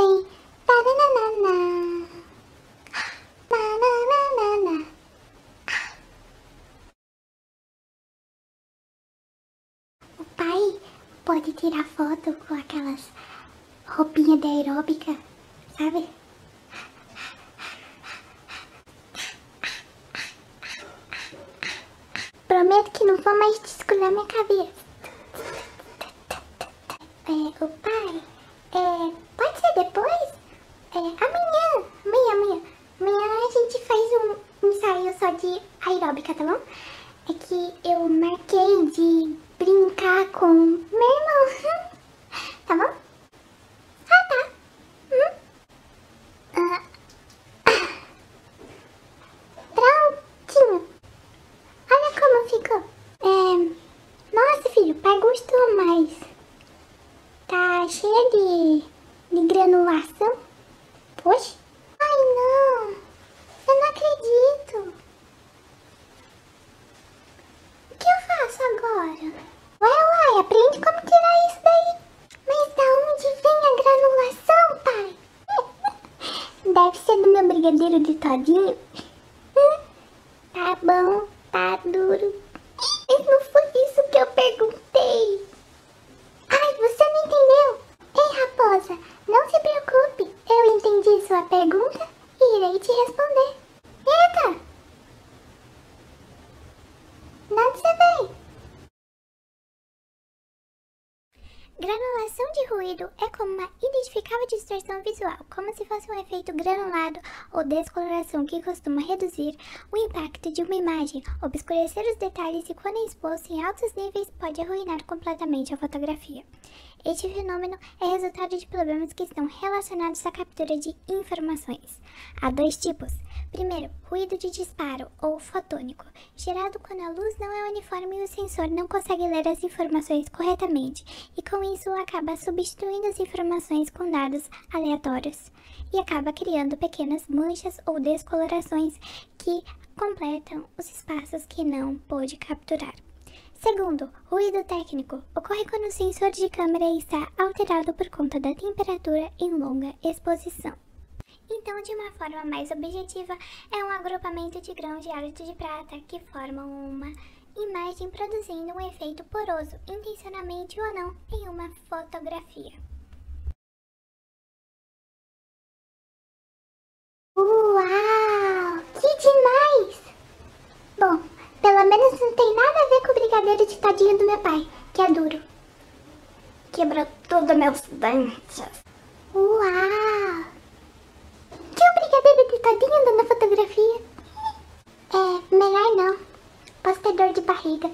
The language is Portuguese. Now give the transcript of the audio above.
vem. O pai pode tirar foto com aquelas roupinhas de aeróbica, sabe? Prometo que não vou mais descolar minha cabeça. É, o pai, é, pode ser depois? É, amanhã, amanhã, amanhã. Amanhã a gente faz um ensaio só de aeróbica, tá bom? É que eu marquei de brincar com meu irmão, tá bom? Ah, tá. Uhum. Ah. Prontinho. Olha como ficou. É... Nossa, filho, pai gostou mais. Cheia de, de granulação. Poxa. Ai, não. Eu não acredito. O que eu faço agora? Uai, uai, aprende como tirar isso daí. Mas da onde vem a granulação, pai? Deve ser do meu brigadeiro de todinho. Tá bom, tá duro. Não foi isso que eu perguntei. Ai, você não entendeu? Ei, raposa, não se preocupe. Eu pergunta Granulação de ruído é como uma identificável distorção visual, como se fosse um efeito granulado ou descoloração que costuma reduzir o impacto de uma imagem, obscurecer os detalhes e, quando exposto em altos níveis, pode arruinar completamente a fotografia. Este fenômeno é resultado de problemas que estão relacionados à captura de informações. Há dois tipos. Primeiro, ruído de disparo ou fotônico, gerado quando a luz não é uniforme e o sensor não consegue ler as informações corretamente, e com isso acaba substituindo as informações com dados aleatórios e acaba criando pequenas manchas ou descolorações que completam os espaços que não pôde capturar. Segundo, ruído técnico ocorre quando o sensor de câmera está alterado por conta da temperatura em longa exposição. Então, de uma forma mais objetiva, é um agrupamento de grãos de hálito de prata que formam uma imagem produzindo um efeito poroso, intencionalmente ou não, em uma fotografia. Uau! Que demais! Bom, pelo menos não tem nada a ver com o brigadeiro de tadinho do meu pai, que é duro. Quebrou todos meus dentes. Uau! 一个